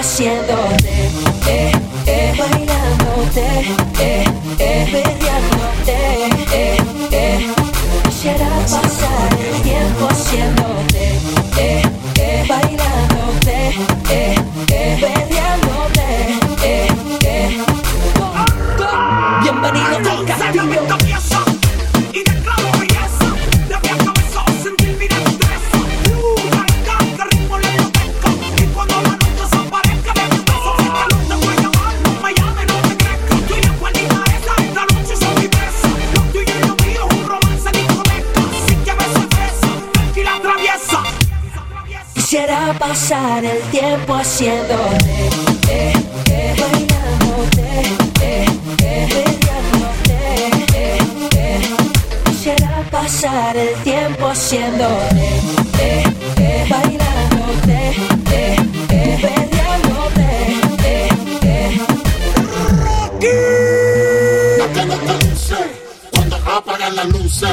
haciéndote, eh, eh, eh, bailándote, eh, eh, perreándote, eh, eh. Quisiera pasar el tiempo haciéndote. diciendo. Eh, Quisiera pasar el tiempo siendo. Eh, eh, bailándote, eh, eh, peleándote, eh, eh. Cuando apagan las luces.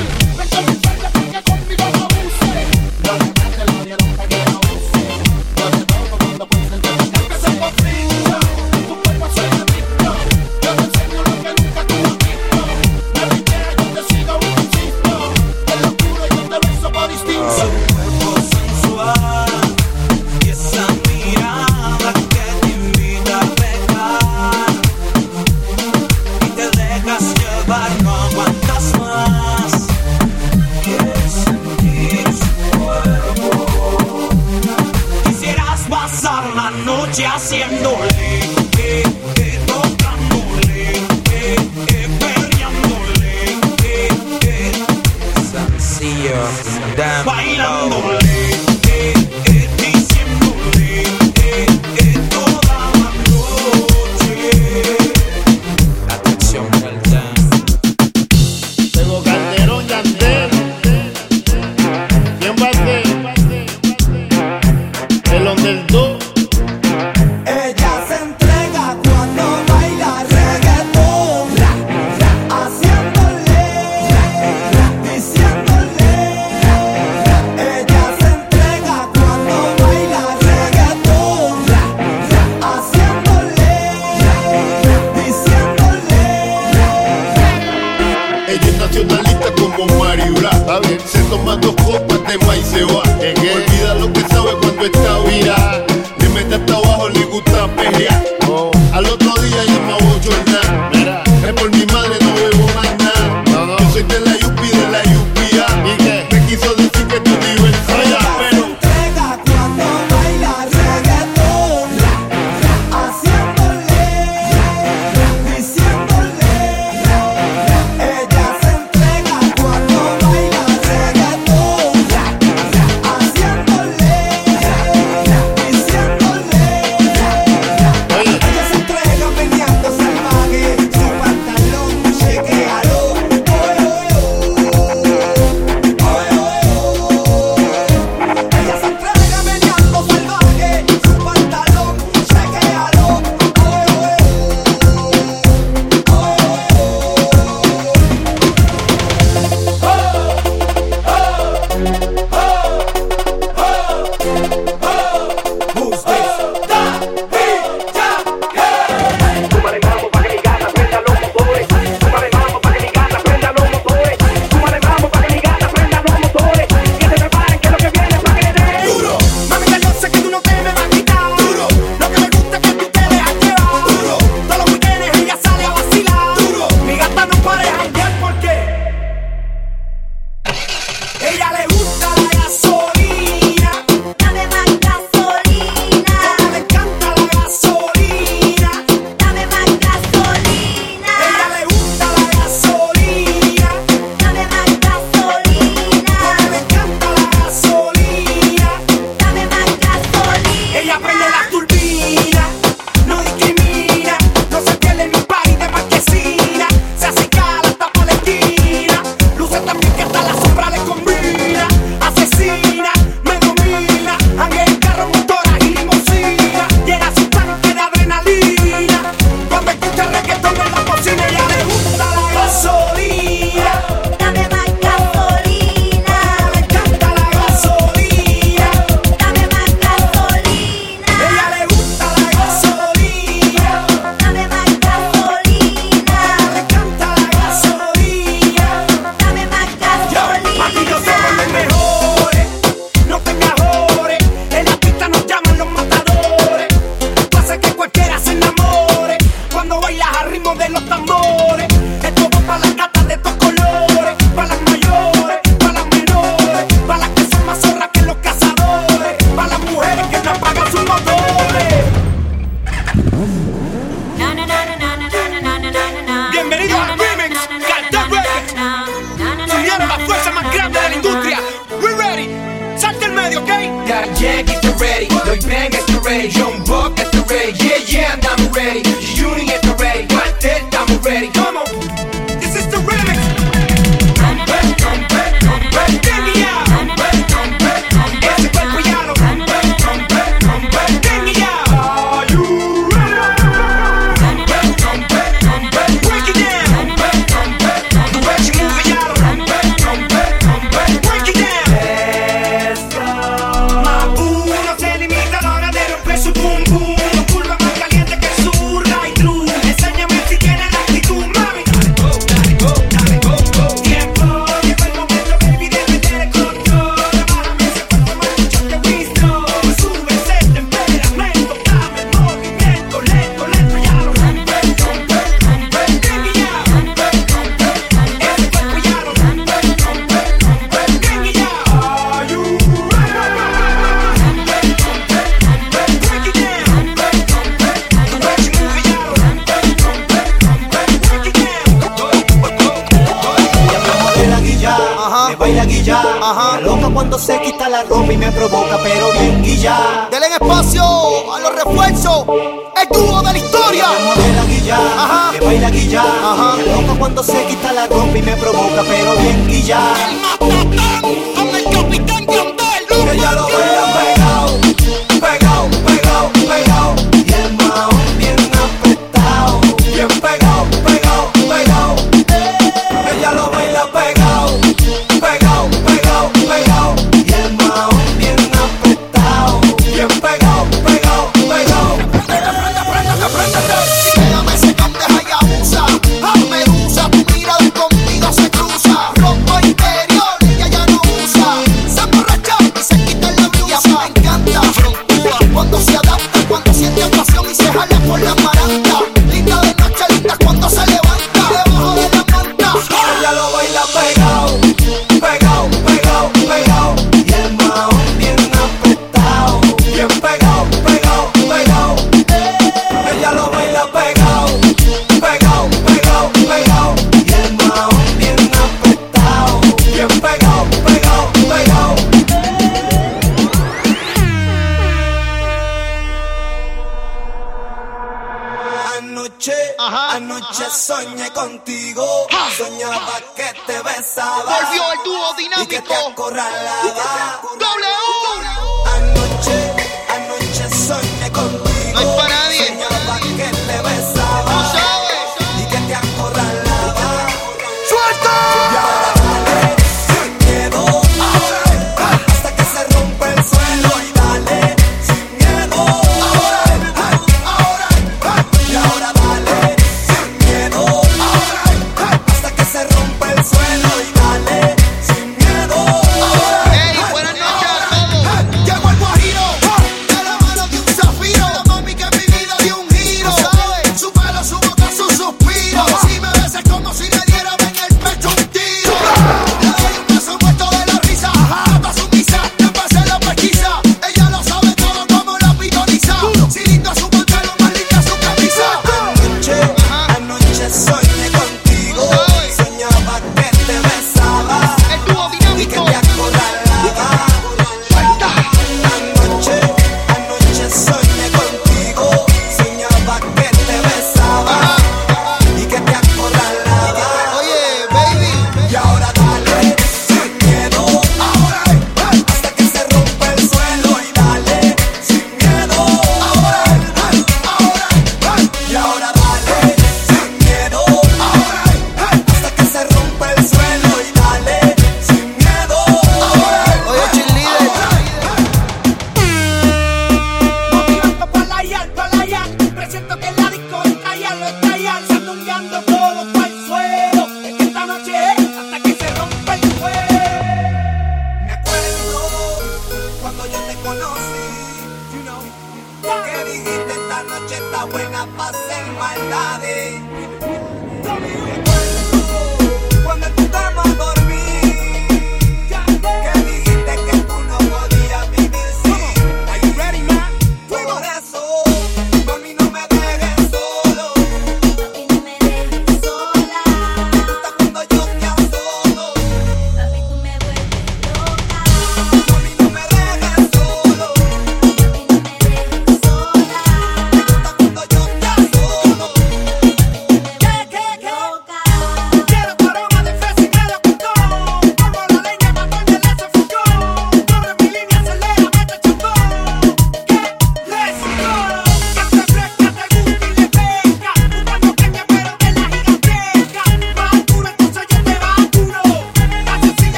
contigo. Soñaba que te besaba. Volvió el dúo dinámico. Y que te acorralaba.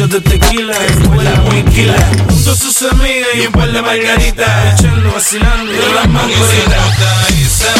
Shot de tequila fue la muy quila. Junto a sus amigas y un par de margaritas. Echando, vacilando y las mangoritas.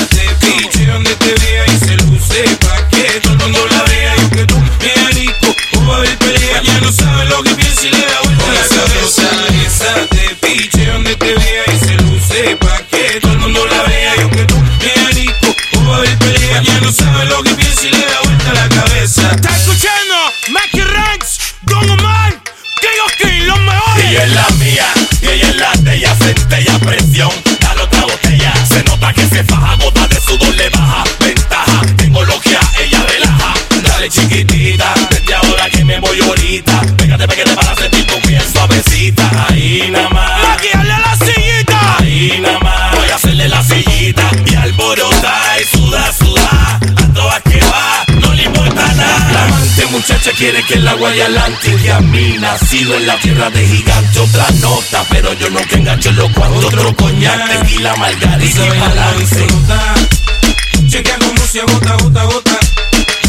Quiere que el agua y adelante. Que a mí nacido en la tierra de gigante. Otra nota, pero yo nunca engancho en los cuantos. Otro coñac, tequila, margarita y balance. Chequea como se agota, gota, gota.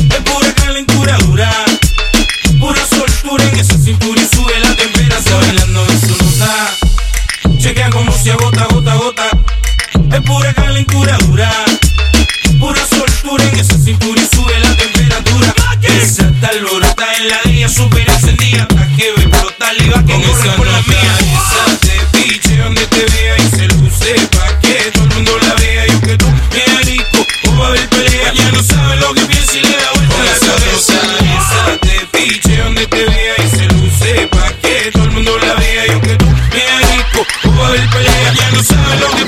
Es pura calentura dura. Pura soltura en esa cintura y sube la temperatura. Bailando en su nota. Chequea como se agota, gota, gota. Es pura calentura dura. supiera ese día que iba a y iba a que no se por la mía. Quizás te piche donde te vea y se luce pa' que todo el mundo la vea. Y aunque tú me arico o va a pelea, ya no sabe lo que piensa y le da vuelta a la cabeza. Esa piche donde te vea y se luce pa' que todo el mundo la vea. Y aunque tú me arico o va a pelea, ya no sabe lo que